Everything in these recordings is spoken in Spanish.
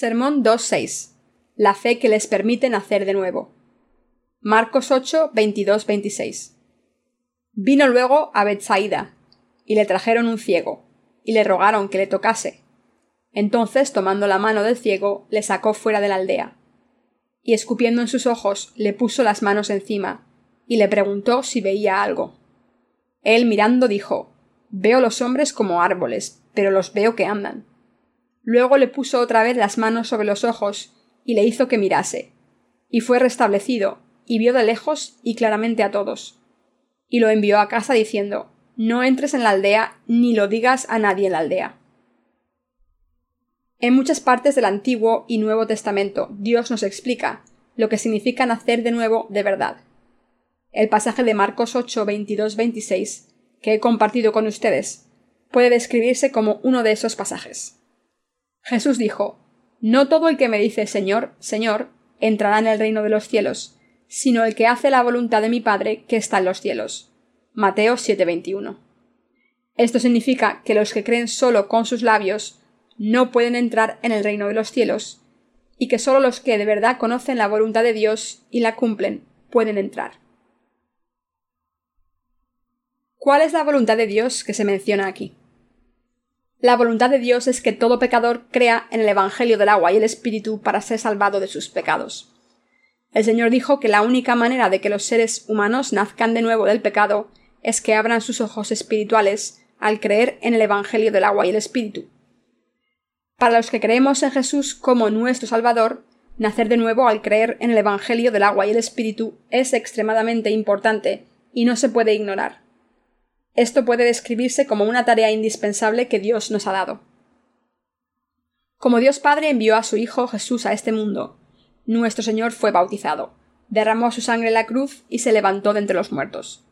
Sermón 2.6. La fe que les permite nacer de nuevo. Marcos 8, 22, 26. Vino luego a Bethsaida, y le trajeron un ciego, y le rogaron que le tocase. Entonces, tomando la mano del ciego, le sacó fuera de la aldea. Y escupiendo en sus ojos, le puso las manos encima, y le preguntó si veía algo. Él mirando dijo Veo los hombres como árboles, pero los veo que andan. Luego le puso otra vez las manos sobre los ojos y le hizo que mirase. Y fue restablecido, y vio de lejos y claramente a todos. Y lo envió a casa diciendo No entres en la aldea ni lo digas a nadie en la aldea. En muchas partes del Antiguo y Nuevo Testamento Dios nos explica lo que significa nacer de nuevo de verdad. El pasaje de Marcos 8, 22, 26, que he compartido con ustedes, puede describirse como uno de esos pasajes. Jesús dijo No todo el que me dice Señor, Señor, entrará en el reino de los cielos, sino el que hace la voluntad de mi Padre que está en los cielos. Mateo 7:21. Esto significa que los que creen solo con sus labios no pueden entrar en el reino de los cielos, y que solo los que de verdad conocen la voluntad de Dios y la cumplen pueden entrar. ¿Cuál es la voluntad de Dios que se menciona aquí? La voluntad de Dios es que todo pecador crea en el Evangelio del agua y el Espíritu para ser salvado de sus pecados. El Señor dijo que la única manera de que los seres humanos nazcan de nuevo del pecado es que abran sus ojos espirituales al creer en el Evangelio del agua y el Espíritu. Para los que creemos en Jesús como nuestro Salvador, nacer de nuevo al creer en el Evangelio del agua y el Espíritu es extremadamente importante y no se puede ignorar. Esto puede describirse como una tarea indispensable que Dios nos ha dado. Como Dios Padre envió a su Hijo Jesús a este mundo, nuestro Señor fue bautizado, derramó su sangre en la cruz y se levantó de entre los muertos.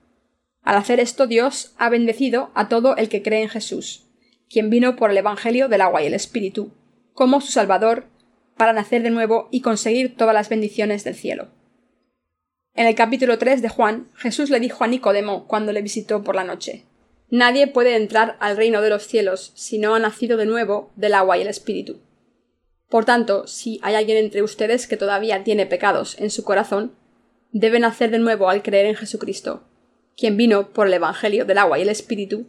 Al hacer esto Dios ha bendecido a todo el que cree en Jesús, quien vino por el Evangelio del agua y el Espíritu, como su Salvador, para nacer de nuevo y conseguir todas las bendiciones del cielo. En el capítulo 3 de Juan, Jesús le dijo a Nicodemo cuando le visitó por la noche Nadie puede entrar al reino de los cielos si no ha nacido de nuevo del agua y el espíritu. Por tanto, si hay alguien entre ustedes que todavía tiene pecados en su corazón, debe nacer de nuevo al creer en Jesucristo, quien vino por el Evangelio del agua y el espíritu,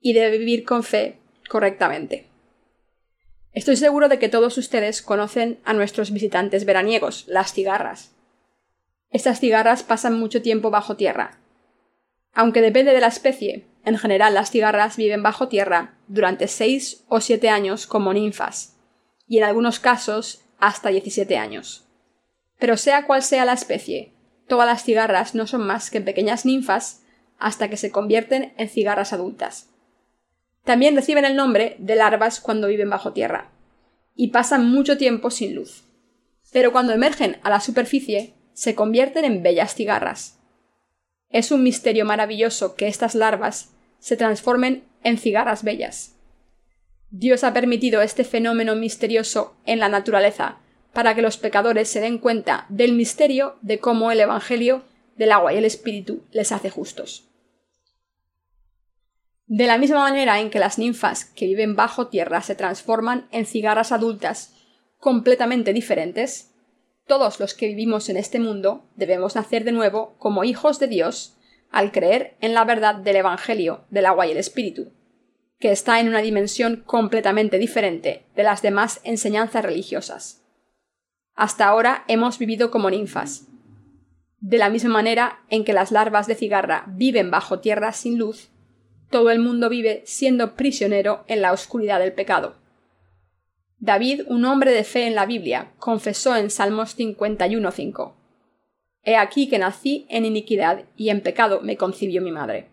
y debe vivir con fe correctamente. Estoy seguro de que todos ustedes conocen a nuestros visitantes veraniegos, las cigarras. Estas cigarras pasan mucho tiempo bajo tierra. Aunque depende de la especie, en general las cigarras viven bajo tierra durante seis o siete años como ninfas, y en algunos casos hasta 17 años. Pero sea cual sea la especie, todas las cigarras no son más que pequeñas ninfas hasta que se convierten en cigarras adultas. También reciben el nombre de larvas cuando viven bajo tierra, y pasan mucho tiempo sin luz. Pero cuando emergen a la superficie, se convierten en bellas cigarras. Es un misterio maravilloso que estas larvas se transformen en cigarras bellas. Dios ha permitido este fenómeno misterioso en la naturaleza para que los pecadores se den cuenta del misterio de cómo el Evangelio del agua y el Espíritu les hace justos. De la misma manera en que las ninfas que viven bajo tierra se transforman en cigarras adultas completamente diferentes, todos los que vivimos en este mundo debemos nacer de nuevo como hijos de Dios al creer en la verdad del Evangelio del agua y el Espíritu, que está en una dimensión completamente diferente de las demás enseñanzas religiosas. Hasta ahora hemos vivido como ninfas. De la misma manera en que las larvas de cigarra viven bajo tierra sin luz, todo el mundo vive siendo prisionero en la oscuridad del pecado. David, un hombre de fe en la Biblia, confesó en Salmos 51.5 He aquí que nací en iniquidad y en pecado me concibió mi madre.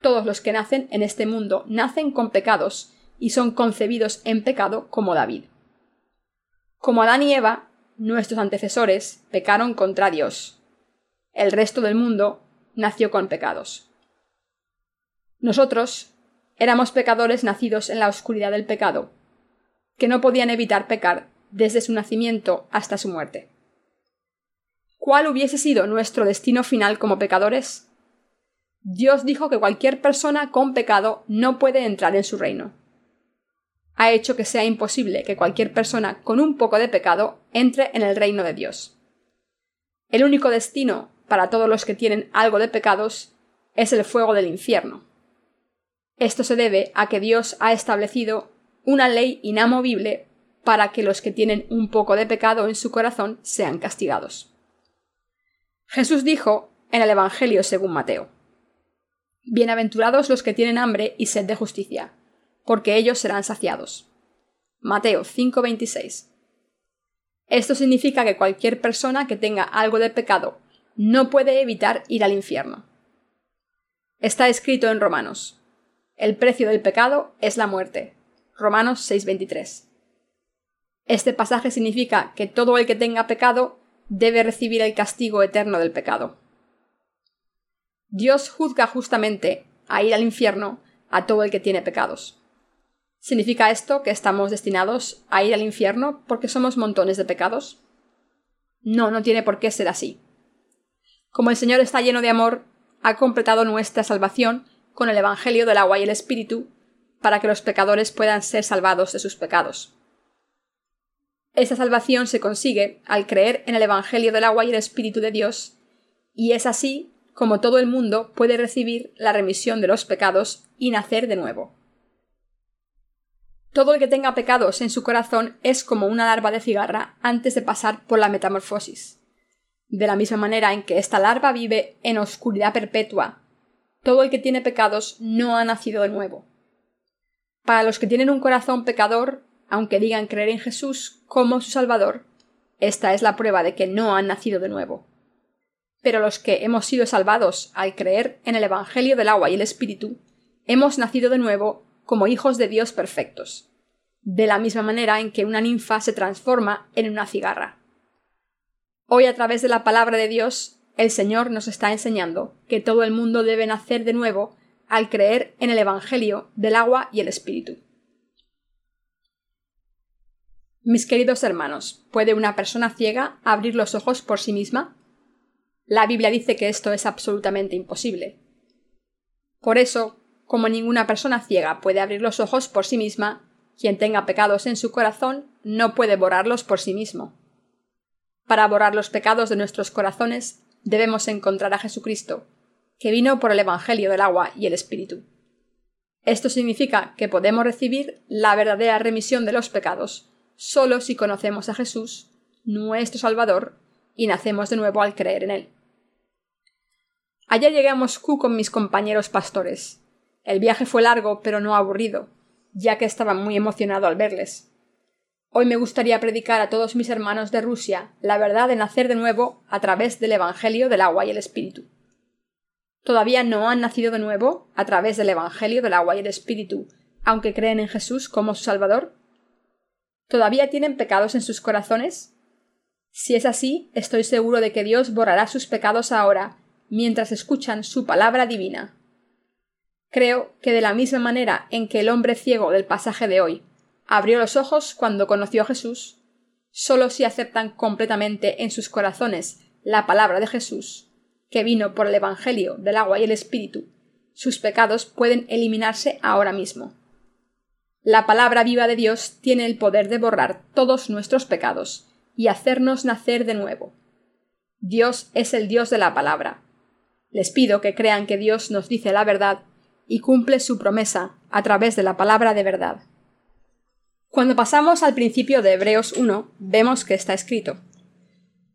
Todos los que nacen en este mundo nacen con pecados y son concebidos en pecado como David. Como Adán y Eva, nuestros antecesores pecaron contra Dios. El resto del mundo nació con pecados. Nosotros éramos pecadores nacidos en la oscuridad del pecado, que no podían evitar pecar desde su nacimiento hasta su muerte. ¿Cuál hubiese sido nuestro destino final como pecadores? Dios dijo que cualquier persona con pecado no puede entrar en su reino. ha hecho que sea imposible que cualquier persona con un poco de pecado entre en el reino de Dios. El único destino para todos los que tienen algo de pecados es el fuego del infierno. Esto se debe a que Dios ha establecido una ley inamovible para que los que tienen un poco de pecado en su corazón sean castigados. Jesús dijo en el Evangelio según Mateo Bienaventurados los que tienen hambre y sed de justicia, porque ellos serán saciados. Mateo 5:26. Esto significa que cualquier persona que tenga algo de pecado no puede evitar ir al infierno. Está escrito en Romanos. El precio del pecado es la muerte. Romanos 6:23. Este pasaje significa que todo el que tenga pecado debe recibir el castigo eterno del pecado. Dios juzga justamente a ir al infierno a todo el que tiene pecados. ¿Significa esto que estamos destinados a ir al infierno porque somos montones de pecados? No, no tiene por qué ser así. Como el Señor está lleno de amor, ha completado nuestra salvación con el Evangelio del agua y el Espíritu para que los pecadores puedan ser salvados de sus pecados. Esta salvación se consigue al creer en el Evangelio del agua y el Espíritu de Dios, y es así como todo el mundo puede recibir la remisión de los pecados y nacer de nuevo. Todo el que tenga pecados en su corazón es como una larva de cigarra antes de pasar por la metamorfosis. De la misma manera en que esta larva vive en oscuridad perpetua, todo el que tiene pecados no ha nacido de nuevo. Para los que tienen un corazón pecador, aunque digan creer en Jesús como su Salvador, esta es la prueba de que no han nacido de nuevo. Pero los que hemos sido salvados al creer en el Evangelio del agua y el Espíritu, hemos nacido de nuevo como hijos de Dios perfectos, de la misma manera en que una ninfa se transforma en una cigarra. Hoy a través de la palabra de Dios, el Señor nos está enseñando que todo el mundo debe nacer de nuevo al creer en el Evangelio del agua y el Espíritu. Mis queridos hermanos, ¿puede una persona ciega abrir los ojos por sí misma? La Biblia dice que esto es absolutamente imposible. Por eso, como ninguna persona ciega puede abrir los ojos por sí misma, quien tenga pecados en su corazón no puede borrarlos por sí mismo. Para borrar los pecados de nuestros corazones debemos encontrar a Jesucristo, que vino por el Evangelio del agua y el Espíritu. Esto significa que podemos recibir la verdadera remisión de los pecados solo si conocemos a Jesús, nuestro Salvador, y nacemos de nuevo al creer en Él. Ayer llegué a Moscú con mis compañeros pastores. El viaje fue largo, pero no aburrido, ya que estaba muy emocionado al verles. Hoy me gustaría predicar a todos mis hermanos de Rusia la verdad de nacer de nuevo a través del Evangelio del agua y el Espíritu. ¿Todavía no han nacido de nuevo a través del Evangelio del agua y el Espíritu, aunque creen en Jesús como su Salvador? ¿Todavía tienen pecados en sus corazones? Si es así, estoy seguro de que Dios borrará sus pecados ahora, mientras escuchan su palabra divina. Creo que de la misma manera en que el hombre ciego del pasaje de hoy abrió los ojos cuando conoció a Jesús, solo si aceptan completamente en sus corazones la palabra de Jesús, que vino por el Evangelio del agua y el Espíritu, sus pecados pueden eliminarse ahora mismo. La palabra viva de Dios tiene el poder de borrar todos nuestros pecados y hacernos nacer de nuevo. Dios es el Dios de la palabra. Les pido que crean que Dios nos dice la verdad y cumple su promesa a través de la palabra de verdad. Cuando pasamos al principio de Hebreos 1, vemos que está escrito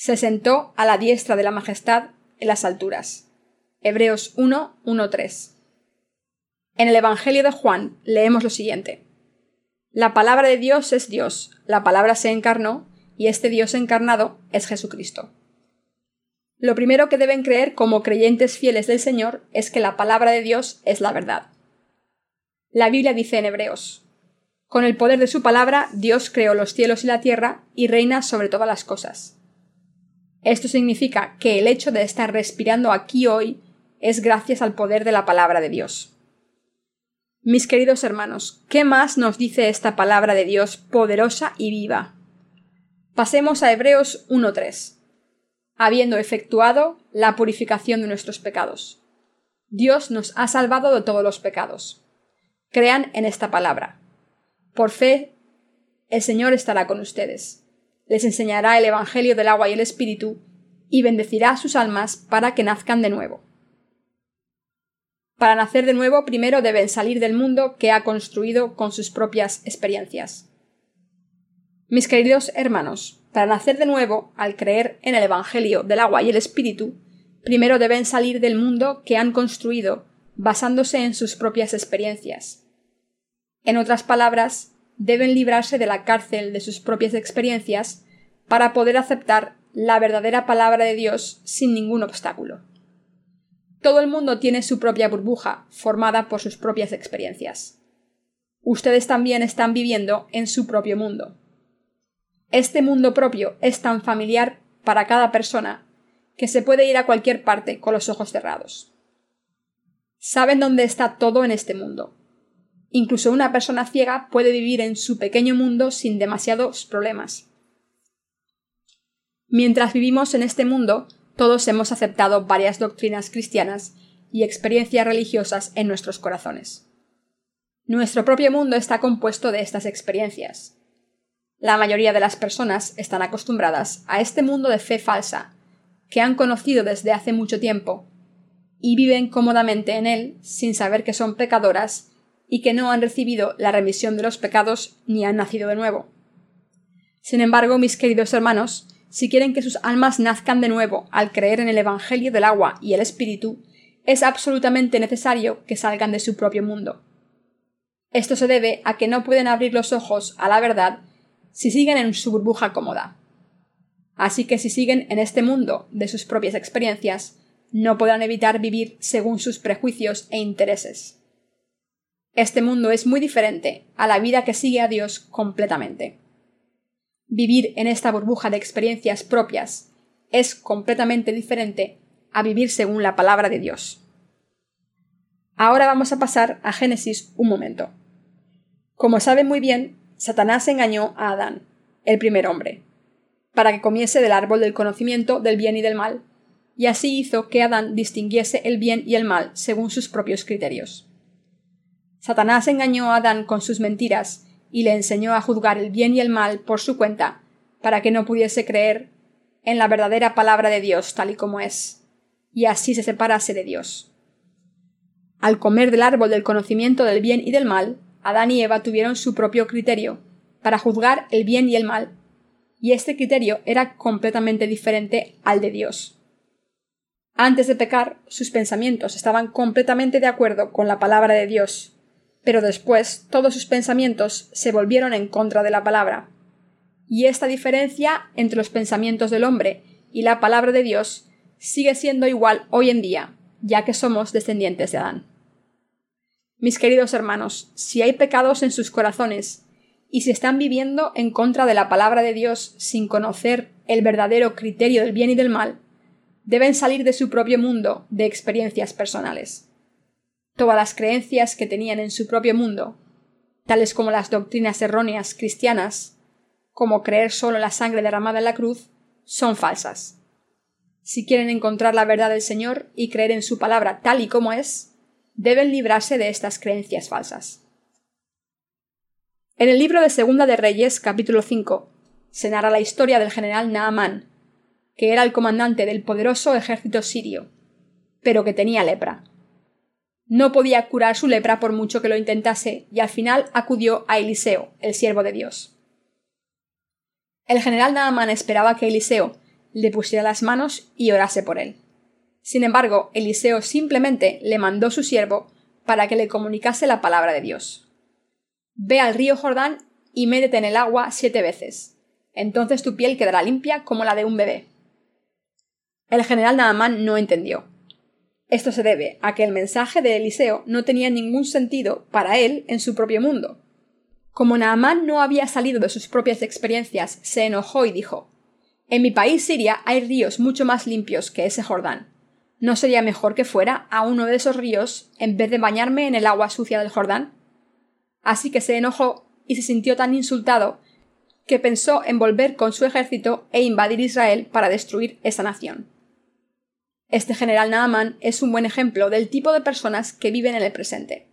se sentó a la diestra de la majestad en las alturas. Hebreos 1, 3. En el Evangelio de Juan leemos lo siguiente. La palabra de Dios es Dios, la palabra se encarnó, y este Dios encarnado es Jesucristo. Lo primero que deben creer como creyentes fieles del Señor es que la palabra de Dios es la verdad. La Biblia dice en Hebreos, Con el poder de su palabra, Dios creó los cielos y la tierra y reina sobre todas las cosas. Esto significa que el hecho de estar respirando aquí hoy es gracias al poder de la palabra de Dios. Mis queridos hermanos, ¿qué más nos dice esta palabra de Dios poderosa y viva? Pasemos a Hebreos 1.3. Habiendo efectuado la purificación de nuestros pecados. Dios nos ha salvado de todos los pecados. Crean en esta palabra. Por fe, el Señor estará con ustedes. Les enseñará el Evangelio del agua y el Espíritu, y bendecirá sus almas para que nazcan de nuevo. Para nacer de nuevo, primero deben salir del mundo que ha construido con sus propias experiencias. Mis queridos hermanos, para nacer de nuevo, al creer en el Evangelio del agua y el Espíritu, primero deben salir del mundo que han construido basándose en sus propias experiencias. En otras palabras, deben librarse de la cárcel de sus propias experiencias para poder aceptar la verdadera palabra de Dios sin ningún obstáculo. Todo el mundo tiene su propia burbuja, formada por sus propias experiencias. Ustedes también están viviendo en su propio mundo. Este mundo propio es tan familiar para cada persona que se puede ir a cualquier parte con los ojos cerrados. Saben dónde está todo en este mundo. Incluso una persona ciega puede vivir en su pequeño mundo sin demasiados problemas. Mientras vivimos en este mundo, todos hemos aceptado varias doctrinas cristianas y experiencias religiosas en nuestros corazones. Nuestro propio mundo está compuesto de estas experiencias. La mayoría de las personas están acostumbradas a este mundo de fe falsa, que han conocido desde hace mucho tiempo, y viven cómodamente en él sin saber que son pecadoras y que no han recibido la remisión de los pecados ni han nacido de nuevo. Sin embargo, mis queridos hermanos, si quieren que sus almas nazcan de nuevo al creer en el Evangelio del agua y el Espíritu, es absolutamente necesario que salgan de su propio mundo. Esto se debe a que no pueden abrir los ojos a la verdad si siguen en su burbuja cómoda. Así que si siguen en este mundo de sus propias experiencias, no podrán evitar vivir según sus prejuicios e intereses. Este mundo es muy diferente a la vida que sigue a Dios completamente. Vivir en esta burbuja de experiencias propias es completamente diferente a vivir según la palabra de Dios. Ahora vamos a pasar a Génesis un momento. Como saben muy bien, Satanás engañó a Adán, el primer hombre para que comiese del árbol del conocimiento del bien y del mal, y así hizo que Adán distinguiese el bien y el mal según sus propios criterios. Satanás engañó a Adán con sus mentiras y le enseñó a juzgar el bien y el mal por su cuenta, para que no pudiese creer en la verdadera palabra de Dios tal y como es, y así se separase de Dios. Al comer del árbol del conocimiento del bien y del mal, Adán y Eva tuvieron su propio criterio, para juzgar el bien y el mal, y este criterio era completamente diferente al de Dios. Antes de pecar, sus pensamientos estaban completamente de acuerdo con la palabra de Dios, pero después todos sus pensamientos se volvieron en contra de la palabra. Y esta diferencia entre los pensamientos del hombre y la palabra de Dios sigue siendo igual hoy en día, ya que somos descendientes de Adán. Mis queridos hermanos, si hay pecados en sus corazones y si están viviendo en contra de la palabra de Dios sin conocer el verdadero criterio del bien y del mal, deben salir de su propio mundo de experiencias personales. Todas las creencias que tenían en su propio mundo, tales como las doctrinas erróneas cristianas, como creer solo en la sangre derramada en la cruz, son falsas. Si quieren encontrar la verdad del Señor y creer en su palabra tal y como es, deben librarse de estas creencias falsas. En el libro de Segunda de Reyes, capítulo 5, se narra la historia del general Naamán, que era el comandante del poderoso ejército sirio, pero que tenía lepra. No podía curar su lepra por mucho que lo intentase, y al final acudió a Eliseo, el siervo de Dios. El general Naamán esperaba que Eliseo le pusiera las manos y orase por él. Sin embargo, Eliseo simplemente le mandó su siervo para que le comunicase la palabra de Dios. Ve al río Jordán y métete en el agua siete veces. Entonces tu piel quedará limpia como la de un bebé. El general Naamán no entendió. Esto se debe a que el mensaje de Eliseo no tenía ningún sentido para él en su propio mundo. Como Naamán no había salido de sus propias experiencias, se enojó y dijo En mi país Siria hay ríos mucho más limpios que ese Jordán. ¿No sería mejor que fuera a uno de esos ríos en vez de bañarme en el agua sucia del Jordán? Así que se enojó y se sintió tan insultado que pensó en volver con su ejército e invadir Israel para destruir esa nación. Este general Naaman es un buen ejemplo del tipo de personas que viven en el presente.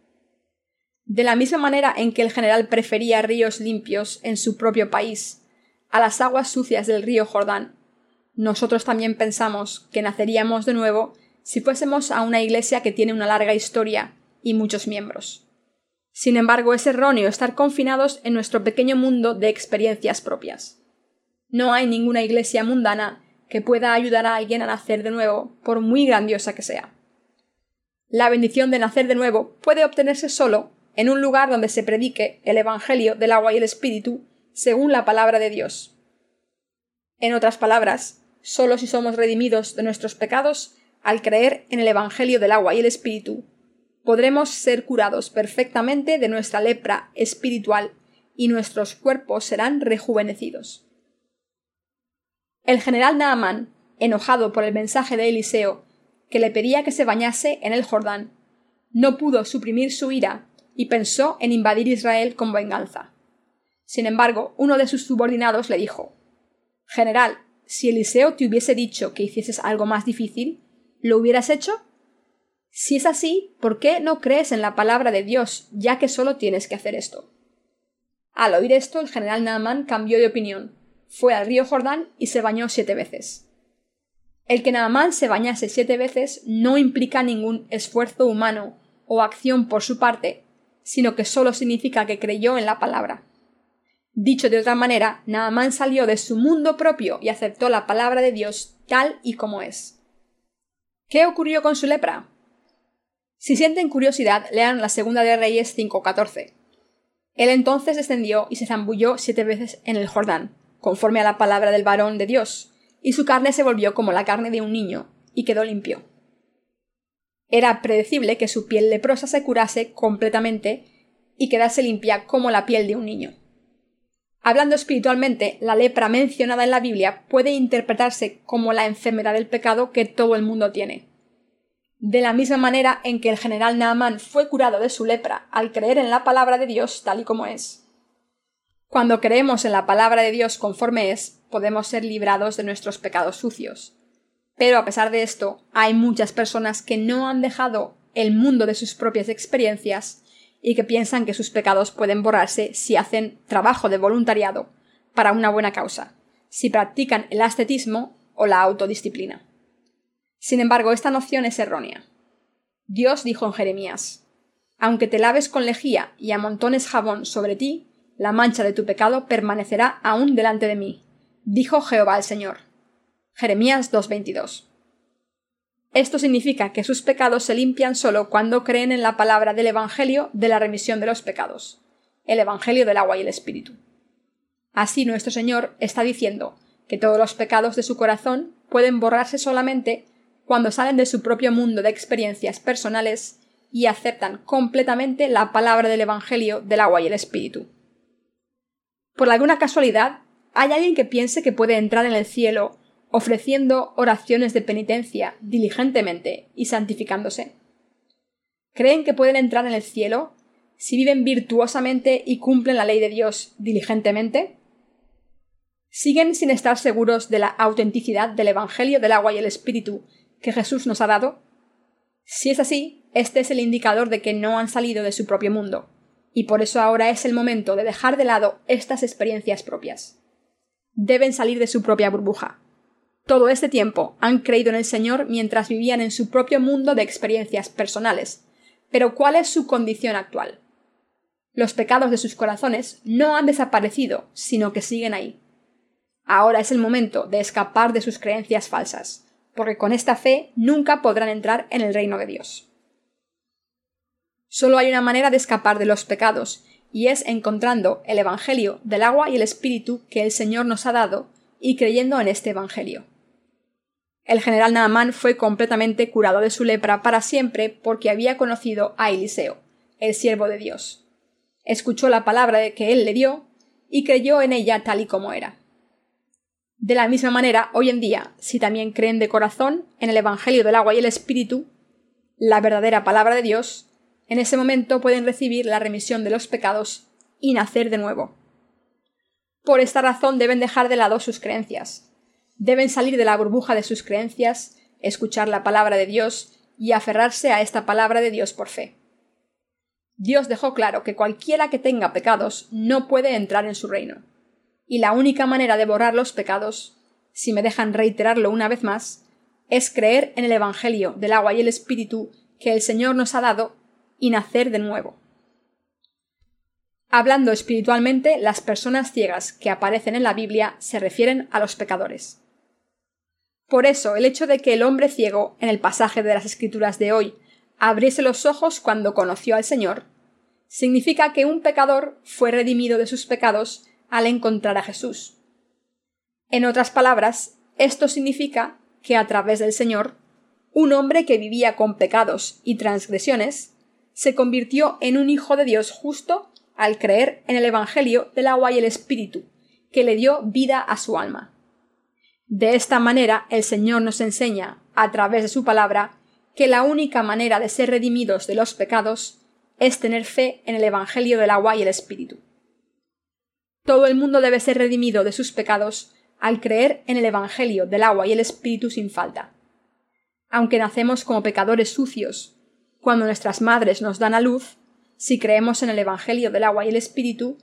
De la misma manera en que el general prefería ríos limpios en su propio país a las aguas sucias del río Jordán, nosotros también pensamos que naceríamos de nuevo si fuésemos a una iglesia que tiene una larga historia y muchos miembros. Sin embargo, es erróneo estar confinados en nuestro pequeño mundo de experiencias propias. No hay ninguna iglesia mundana que pueda ayudar a alguien a nacer de nuevo, por muy grandiosa que sea. La bendición de nacer de nuevo puede obtenerse solo en un lugar donde se predique el Evangelio del agua y el Espíritu según la palabra de Dios. En otras palabras, solo si somos redimidos de nuestros pecados al creer en el Evangelio del agua y el Espíritu podremos ser curados perfectamente de nuestra lepra espiritual y nuestros cuerpos serán rejuvenecidos. El general Naaman, enojado por el mensaje de Eliseo, que le pedía que se bañase en el Jordán, no pudo suprimir su ira y pensó en invadir Israel con venganza. Sin embargo, uno de sus subordinados le dijo General, si Eliseo te hubiese dicho que hicieses algo más difícil, ¿lo hubieras hecho? Si es así, ¿por qué no crees en la palabra de Dios, ya que solo tienes que hacer esto? Al oír esto, el general Naaman cambió de opinión, fue al río Jordán y se bañó siete veces. El que Naamán se bañase siete veces no implica ningún esfuerzo humano o acción por su parte, sino que solo significa que creyó en la palabra. Dicho de otra manera, Naamán salió de su mundo propio y aceptó la palabra de Dios tal y como es. ¿Qué ocurrió con su lepra? Si sienten curiosidad, lean la segunda de Reyes 5.14. Él entonces descendió y se zambulló siete veces en el Jordán, conforme a la palabra del varón de Dios, y su carne se volvió como la carne de un niño, y quedó limpio. Era predecible que su piel leprosa se curase completamente y quedase limpia como la piel de un niño. Hablando espiritualmente, la lepra mencionada en la Biblia puede interpretarse como la enfermedad del pecado que todo el mundo tiene. De la misma manera en que el general Naaman fue curado de su lepra al creer en la palabra de Dios tal y como es. Cuando creemos en la palabra de Dios conforme es, podemos ser librados de nuestros pecados sucios. Pero a pesar de esto, hay muchas personas que no han dejado el mundo de sus propias experiencias y que piensan que sus pecados pueden borrarse si hacen trabajo de voluntariado para una buena causa, si practican el ascetismo o la autodisciplina. Sin embargo, esta noción es errónea. Dios dijo en Jeremías Aunque te laves con lejía y amontones jabón sobre ti, la mancha de tu pecado permanecerá aún delante de mí, dijo Jehová el Señor. Jeremías 2.22. Esto significa que sus pecados se limpian solo cuando creen en la palabra del Evangelio de la remisión de los pecados, el Evangelio del agua y el Espíritu. Así nuestro Señor está diciendo que todos los pecados de su corazón pueden borrarse solamente cuando salen de su propio mundo de experiencias personales y aceptan completamente la palabra del Evangelio del agua y el Espíritu. Por alguna casualidad, ¿hay alguien que piense que puede entrar en el cielo ofreciendo oraciones de penitencia diligentemente y santificándose? ¿Creen que pueden entrar en el cielo si viven virtuosamente y cumplen la ley de Dios diligentemente? ¿Siguen sin estar seguros de la autenticidad del Evangelio del agua y el Espíritu que Jesús nos ha dado? Si es así, este es el indicador de que no han salido de su propio mundo, y por eso ahora es el momento de dejar de lado estas experiencias propias. Deben salir de su propia burbuja. Todo este tiempo han creído en el Señor mientras vivían en su propio mundo de experiencias personales. Pero ¿cuál es su condición actual? Los pecados de sus corazones no han desaparecido, sino que siguen ahí. Ahora es el momento de escapar de sus creencias falsas porque con esta fe nunca podrán entrar en el reino de Dios. Solo hay una manera de escapar de los pecados, y es encontrando el Evangelio del agua y el Espíritu que el Señor nos ha dado y creyendo en este Evangelio. El general Naamán fue completamente curado de su lepra para siempre porque había conocido a Eliseo, el siervo de Dios. escuchó la palabra que él le dio y creyó en ella tal y como era. De la misma manera, hoy en día, si también creen de corazón en el Evangelio del agua y el Espíritu, la verdadera palabra de Dios, en ese momento pueden recibir la remisión de los pecados y nacer de nuevo. Por esta razón deben dejar de lado sus creencias. Deben salir de la burbuja de sus creencias, escuchar la palabra de Dios y aferrarse a esta palabra de Dios por fe. Dios dejó claro que cualquiera que tenga pecados no puede entrar en su reino. Y la única manera de borrar los pecados, si me dejan reiterarlo una vez más, es creer en el Evangelio del agua y el Espíritu que el Señor nos ha dado y nacer de nuevo. Hablando espiritualmente, las personas ciegas que aparecen en la Biblia se refieren a los pecadores. Por eso, el hecho de que el hombre ciego, en el pasaje de las Escrituras de hoy, abriese los ojos cuando conoció al Señor, significa que un pecador fue redimido de sus pecados al encontrar a Jesús. En otras palabras, esto significa que a través del Señor, un hombre que vivía con pecados y transgresiones se convirtió en un hijo de Dios justo al creer en el Evangelio del agua y el Espíritu, que le dio vida a su alma. De esta manera el Señor nos enseña, a través de su palabra, que la única manera de ser redimidos de los pecados es tener fe en el Evangelio del agua y el Espíritu. Todo el mundo debe ser redimido de sus pecados al creer en el Evangelio del agua y el Espíritu sin falta. Aunque nacemos como pecadores sucios, cuando nuestras madres nos dan a luz, si creemos en el Evangelio del agua y el Espíritu,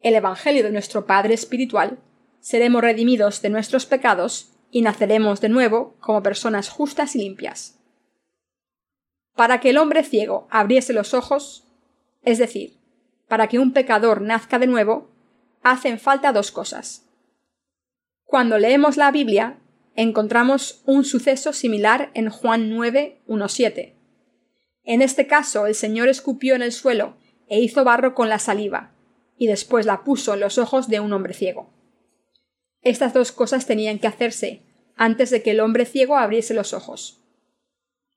el Evangelio de nuestro Padre Espiritual, seremos redimidos de nuestros pecados y naceremos de nuevo como personas justas y limpias. Para que el hombre ciego abriese los ojos, es decir, para que un pecador nazca de nuevo, hacen falta dos cosas. Cuando leemos la Biblia, encontramos un suceso similar en Juan 9, 7. En este caso, el Señor escupió en el suelo e hizo barro con la saliva, y después la puso en los ojos de un hombre ciego. Estas dos cosas tenían que hacerse antes de que el hombre ciego abriese los ojos.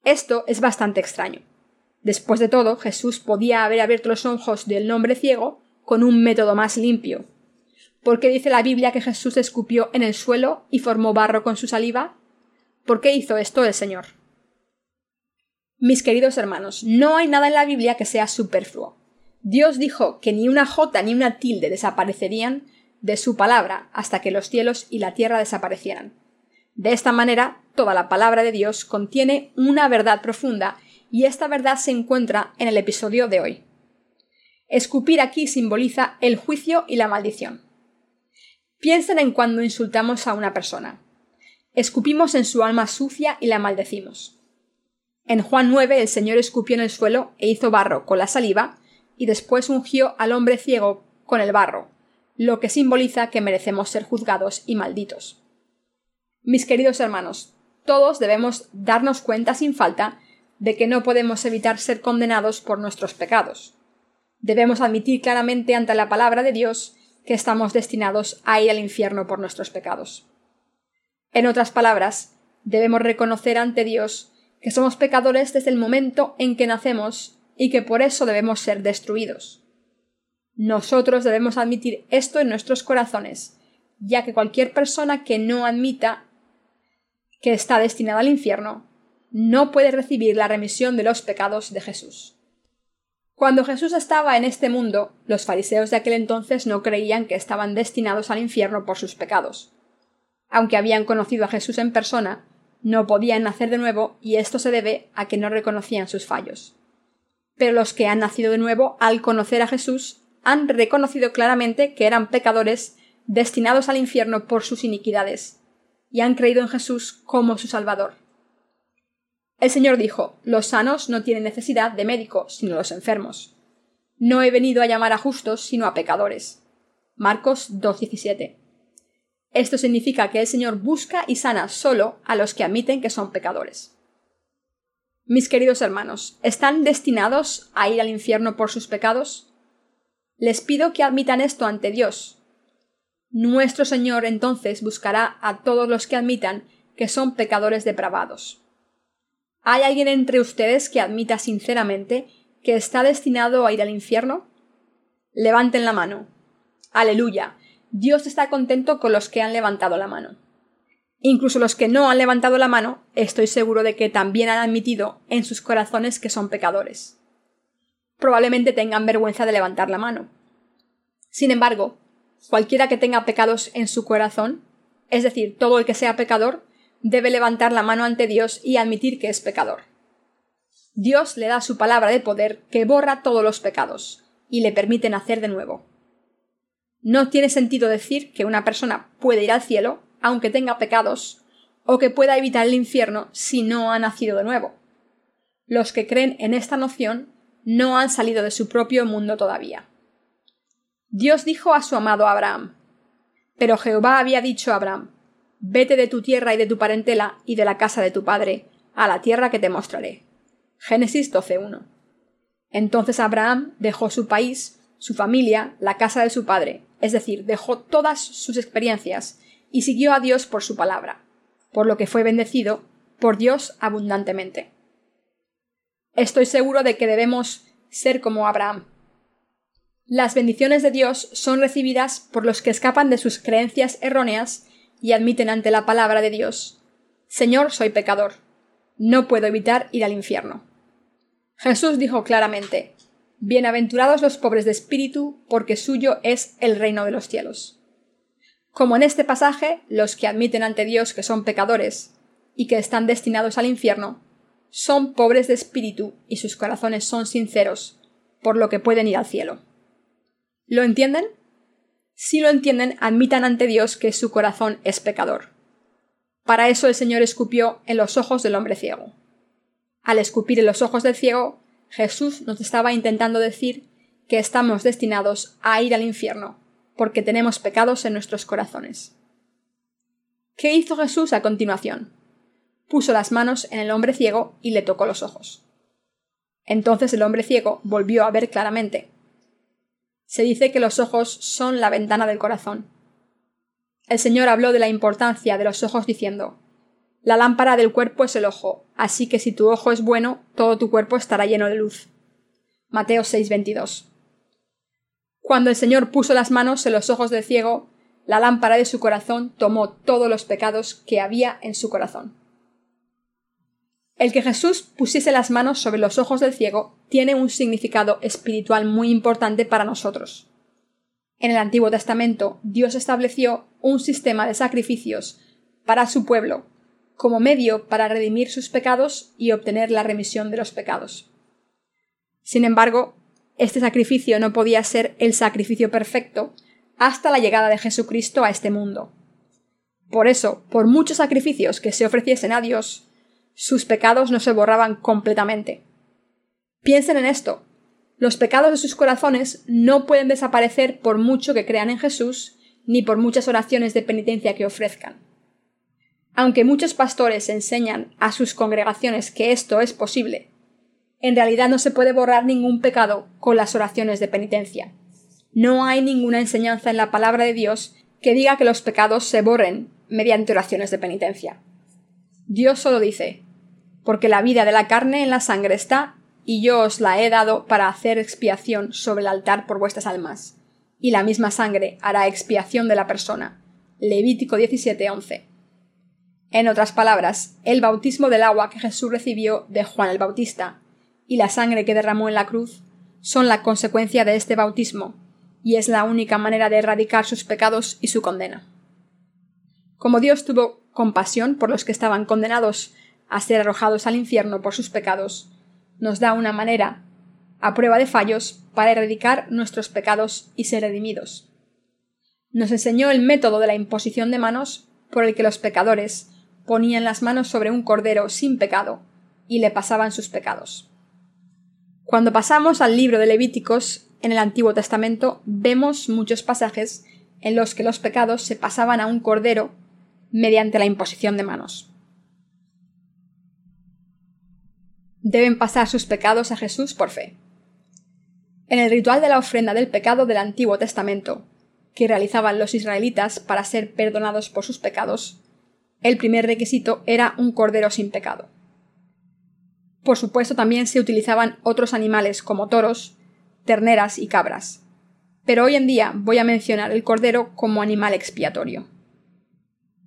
Esto es bastante extraño. Después de todo, Jesús podía haber abierto los ojos del hombre ciego con un método más limpio. ¿Por qué dice la Biblia que Jesús escupió en el suelo y formó barro con su saliva? ¿Por qué hizo esto el Señor? Mis queridos hermanos, no hay nada en la Biblia que sea superfluo. Dios dijo que ni una jota ni una tilde desaparecerían de su palabra hasta que los cielos y la tierra desaparecieran. De esta manera, toda la palabra de Dios contiene una verdad profunda y esta verdad se encuentra en el episodio de hoy. Escupir aquí simboliza el juicio y la maldición. Piensen en cuando insultamos a una persona. Escupimos en su alma sucia y la maldecimos. En Juan 9 el Señor escupió en el suelo e hizo barro con la saliva y después ungió al hombre ciego con el barro, lo que simboliza que merecemos ser juzgados y malditos. Mis queridos hermanos, todos debemos darnos cuenta sin falta de que no podemos evitar ser condenados por nuestros pecados. Debemos admitir claramente ante la palabra de Dios que estamos destinados a ir al infierno por nuestros pecados. En otras palabras, debemos reconocer ante Dios que somos pecadores desde el momento en que nacemos y que por eso debemos ser destruidos. Nosotros debemos admitir esto en nuestros corazones, ya que cualquier persona que no admita que está destinada al infierno, no puede recibir la remisión de los pecados de Jesús. Cuando Jesús estaba en este mundo, los fariseos de aquel entonces no creían que estaban destinados al infierno por sus pecados. Aunque habían conocido a Jesús en persona, no podían nacer de nuevo y esto se debe a que no reconocían sus fallos. Pero los que han nacido de nuevo al conocer a Jesús han reconocido claramente que eran pecadores destinados al infierno por sus iniquidades, y han creído en Jesús como su Salvador. El Señor dijo Los sanos no tienen necesidad de médico, sino los enfermos. No he venido a llamar a justos, sino a pecadores. Marcos 2.17. Esto significa que el Señor busca y sana solo a los que admiten que son pecadores. Mis queridos hermanos, ¿están destinados a ir al infierno por sus pecados? Les pido que admitan esto ante Dios, nuestro Señor entonces buscará a todos los que admitan que son pecadores depravados. ¿Hay alguien entre ustedes que admita sinceramente que está destinado a ir al infierno? Levanten la mano. Aleluya. Dios está contento con los que han levantado la mano. Incluso los que no han levantado la mano, estoy seguro de que también han admitido en sus corazones que son pecadores. Probablemente tengan vergüenza de levantar la mano. Sin embargo, cualquiera que tenga pecados en su corazón, es decir, todo el que sea pecador, debe levantar la mano ante Dios y admitir que es pecador. Dios le da su palabra de poder que borra todos los pecados y le permite nacer de nuevo. No tiene sentido decir que una persona puede ir al cielo aunque tenga pecados, o que pueda evitar el infierno si no ha nacido de nuevo. Los que creen en esta noción no han salido de su propio mundo todavía. Dios dijo a su amado Abraham, pero Jehová había dicho a Abraham, Vete de tu tierra y de tu parentela y de la casa de tu padre, a la tierra que te mostraré. Génesis 12.1. Entonces Abraham dejó su país, su familia, la casa de su padre, es decir, dejó todas sus experiencias y siguió a Dios por su palabra, por lo que fue bendecido por Dios abundantemente. Estoy seguro de que debemos ser como Abraham. Las bendiciones de Dios son recibidas por los que escapan de sus creencias erróneas y admiten ante la palabra de Dios Señor, soy pecador. No puedo evitar ir al infierno. Jesús dijo claramente Bienaventurados los pobres de espíritu, porque suyo es el reino de los cielos. Como en este pasaje, los que admiten ante Dios que son pecadores y que están destinados al infierno, son pobres de espíritu y sus corazones son sinceros, por lo que pueden ir al cielo. ¿Lo entienden? Si lo entienden, admitan ante Dios que su corazón es pecador. Para eso el Señor escupió en los ojos del hombre ciego. Al escupir en los ojos del ciego, Jesús nos estaba intentando decir que estamos destinados a ir al infierno, porque tenemos pecados en nuestros corazones. ¿Qué hizo Jesús a continuación? Puso las manos en el hombre ciego y le tocó los ojos. Entonces el hombre ciego volvió a ver claramente. Se dice que los ojos son la ventana del corazón. El Señor habló de la importancia de los ojos diciendo La lámpara del cuerpo es el ojo, así que si tu ojo es bueno, todo tu cuerpo estará lleno de luz. Mateo 6:22 cuando el Señor puso las manos en los ojos del ciego, la lámpara de su corazón tomó todos los pecados que había en su corazón. El que Jesús pusiese las manos sobre los ojos del ciego tiene un significado espiritual muy importante para nosotros. En el Antiguo Testamento, Dios estableció un sistema de sacrificios para su pueblo, como medio para redimir sus pecados y obtener la remisión de los pecados. Sin embargo, este sacrificio no podía ser el sacrificio perfecto hasta la llegada de Jesucristo a este mundo. Por eso, por muchos sacrificios que se ofreciesen a Dios, sus pecados no se borraban completamente. Piensen en esto. Los pecados de sus corazones no pueden desaparecer por mucho que crean en Jesús, ni por muchas oraciones de penitencia que ofrezcan. Aunque muchos pastores enseñan a sus congregaciones que esto es posible, en realidad no se puede borrar ningún pecado con las oraciones de penitencia. No hay ninguna enseñanza en la palabra de Dios que diga que los pecados se borren mediante oraciones de penitencia. Dios solo dice porque la vida de la carne en la sangre está, y yo os la he dado para hacer expiación sobre el altar por vuestras almas, y la misma sangre hará expiación de la persona. Levítico 17:11. En otras palabras, el bautismo del agua que Jesús recibió de Juan el Bautista y la sangre que derramó en la cruz son la consecuencia de este bautismo, y es la única manera de erradicar sus pecados y su condena. Como Dios tuvo compasión por los que estaban condenados a ser arrojados al infierno por sus pecados, nos da una manera, a prueba de fallos, para erradicar nuestros pecados y ser redimidos. Nos enseñó el método de la imposición de manos por el que los pecadores ponían las manos sobre un cordero sin pecado y le pasaban sus pecados. Cuando pasamos al libro de Levíticos en el Antiguo Testamento, vemos muchos pasajes en los que los pecados se pasaban a un cordero mediante la imposición de manos. Deben pasar sus pecados a Jesús por fe. En el ritual de la ofrenda del pecado del Antiguo Testamento, que realizaban los israelitas para ser perdonados por sus pecados, el primer requisito era un cordero sin pecado. Por supuesto, también se utilizaban otros animales como toros, terneras y cabras. pero hoy en día voy a mencionar el cordero como animal expiatorio.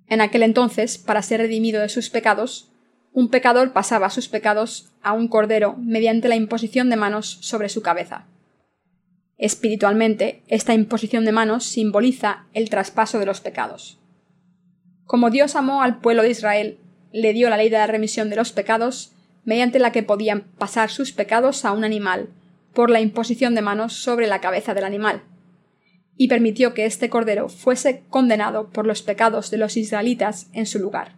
En aquel entonces, para ser redimido de sus pecados, un pecador pasaba sus pecados a un cordero mediante la imposición de manos sobre su cabeza. Espiritualmente, esta imposición de manos simboliza el traspaso de los pecados. Como Dios amó al pueblo de Israel, le dio la ley de la remisión de los pecados, mediante la que podían pasar sus pecados a un animal, por la imposición de manos sobre la cabeza del animal, y permitió que este cordero fuese condenado por los pecados de los israelitas en su lugar.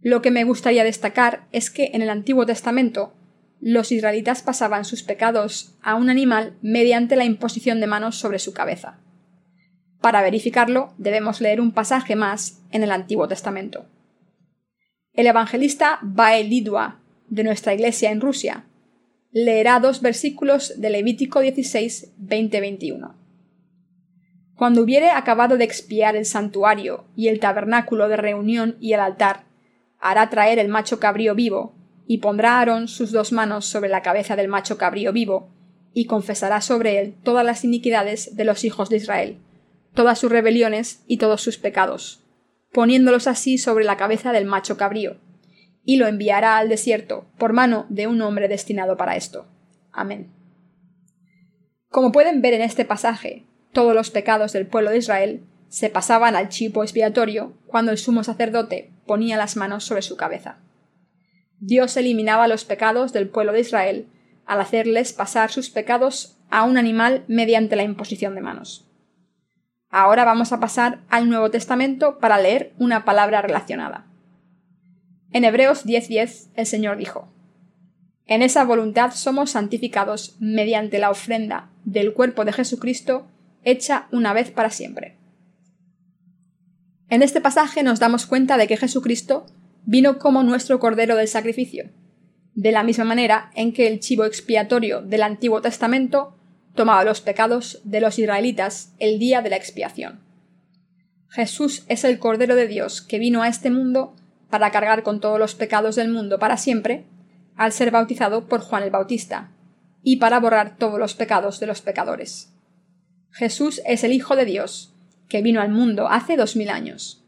Lo que me gustaría destacar es que en el Antiguo Testamento los israelitas pasaban sus pecados a un animal mediante la imposición de manos sobre su cabeza. Para verificarlo, debemos leer un pasaje más en el Antiguo Testamento. El evangelista Baelidua, de nuestra iglesia en Rusia, leerá dos versículos de Levítico 16, 20-21. Cuando hubiere acabado de expiar el santuario y el tabernáculo de reunión y el altar, hará traer el macho cabrío vivo, y pondrá Aarón sus dos manos sobre la cabeza del macho cabrío vivo, y confesará sobre él todas las iniquidades de los hijos de Israel, todas sus rebeliones y todos sus pecados, poniéndolos así sobre la cabeza del macho cabrío, y lo enviará al desierto por mano de un hombre destinado para esto. Amén. Como pueden ver en este pasaje, todos los pecados del pueblo de Israel se pasaban al chipo expiatorio cuando el sumo sacerdote ponía las manos sobre su cabeza. Dios eliminaba los pecados del pueblo de Israel al hacerles pasar sus pecados a un animal mediante la imposición de manos. Ahora vamos a pasar al Nuevo Testamento para leer una palabra relacionada. En Hebreos 10:10 el Señor dijo, En esa voluntad somos santificados mediante la ofrenda del cuerpo de Jesucristo hecha una vez para siempre. En este pasaje nos damos cuenta de que Jesucristo vino como nuestro Cordero del Sacrificio, de la misma manera en que el chivo expiatorio del Antiguo Testamento tomaba los pecados de los israelitas el día de la expiación. Jesús es el Cordero de Dios que vino a este mundo para cargar con todos los pecados del mundo para siempre, al ser bautizado por Juan el Bautista, y para borrar todos los pecados de los pecadores. Jesús es el Hijo de Dios, que vino al mundo hace dos mil años.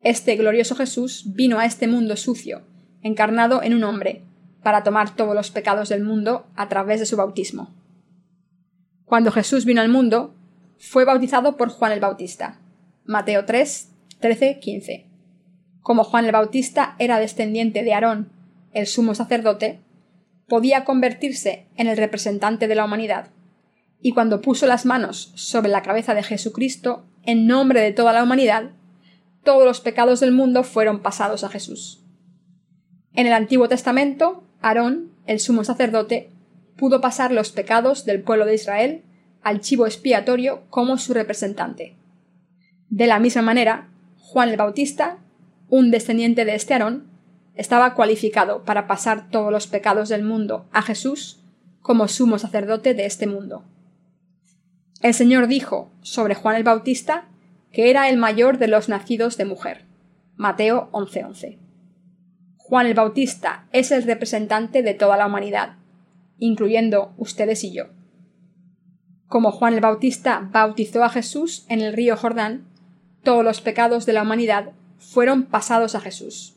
Este glorioso Jesús vino a este mundo sucio, encarnado en un hombre, para tomar todos los pecados del mundo a través de su bautismo. Cuando Jesús vino al mundo, fue bautizado por Juan el Bautista. Mateo 3, 13, 15. Como Juan el Bautista era descendiente de Aarón, el sumo sacerdote, podía convertirse en el representante de la humanidad. Y cuando puso las manos sobre la cabeza de Jesucristo, en nombre de toda la humanidad, todos los pecados del mundo fueron pasados a Jesús. En el Antiguo Testamento, Aarón, el sumo sacerdote, pudo pasar los pecados del pueblo de Israel al chivo expiatorio como su representante. De la misma manera, Juan el Bautista, un descendiente de este Aarón, estaba cualificado para pasar todos los pecados del mundo a Jesús como sumo sacerdote de este mundo. El Señor dijo sobre Juan el Bautista que era el mayor de los nacidos de mujer. Mateo 11:11. Juan el Bautista es el representante de toda la humanidad, incluyendo ustedes y yo. Como Juan el Bautista bautizó a Jesús en el río Jordán, todos los pecados de la humanidad fueron pasados a Jesús.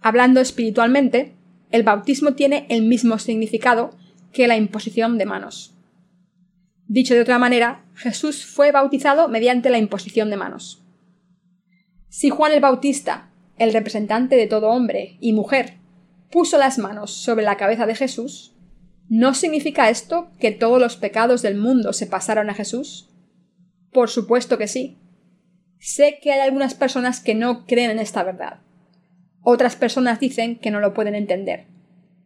Hablando espiritualmente, el bautismo tiene el mismo significado que la imposición de manos. Dicho de otra manera, Jesús fue bautizado mediante la imposición de manos. Si Juan el Bautista, el representante de todo hombre y mujer, puso las manos sobre la cabeza de Jesús, ¿no significa esto que todos los pecados del mundo se pasaron a Jesús? Por supuesto que sí. Sé que hay algunas personas que no creen en esta verdad. Otras personas dicen que no lo pueden entender.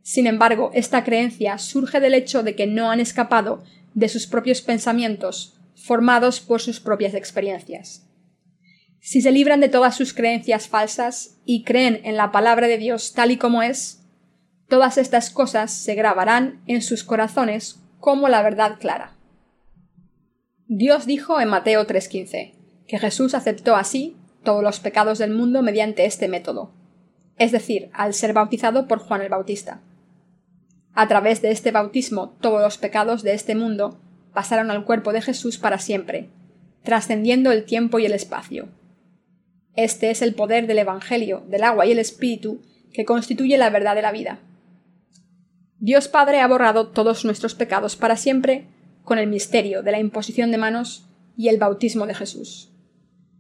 Sin embargo, esta creencia surge del hecho de que no han escapado de sus propios pensamientos, formados por sus propias experiencias. Si se libran de todas sus creencias falsas y creen en la palabra de Dios tal y como es, todas estas cosas se grabarán en sus corazones como la verdad clara. Dios dijo en Mateo 3:15 que Jesús aceptó así todos los pecados del mundo mediante este método, es decir, al ser bautizado por Juan el Bautista. A través de este bautismo todos los pecados de este mundo pasaron al cuerpo de Jesús para siempre, trascendiendo el tiempo y el espacio. Este es el poder del Evangelio, del agua y el Espíritu, que constituye la verdad de la vida. Dios Padre ha borrado todos nuestros pecados para siempre con el misterio de la imposición de manos y el bautismo de Jesús.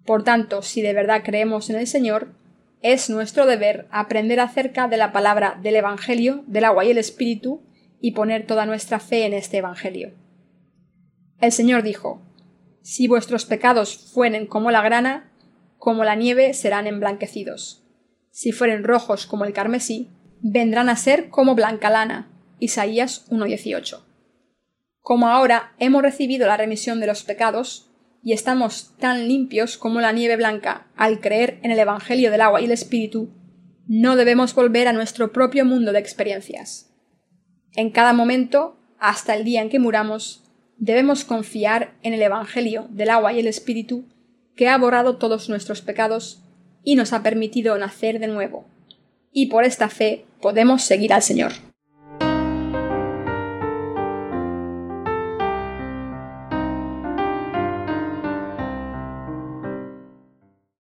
Por tanto, si de verdad creemos en el Señor, es nuestro deber aprender acerca de la palabra del Evangelio, del agua y el Espíritu, y poner toda nuestra fe en este Evangelio. El Señor dijo Si vuestros pecados fueren como la grana, como la nieve serán emblanquecidos. Si fueren rojos como el carmesí, vendrán a ser como blanca lana. Isaías 1.18. Como ahora hemos recibido la remisión de los pecados, y estamos tan limpios como la nieve blanca al creer en el Evangelio del agua y el Espíritu, no debemos volver a nuestro propio mundo de experiencias. En cada momento, hasta el día en que muramos, debemos confiar en el Evangelio del agua y el Espíritu que ha borrado todos nuestros pecados y nos ha permitido nacer de nuevo. Y por esta fe podemos seguir al Señor.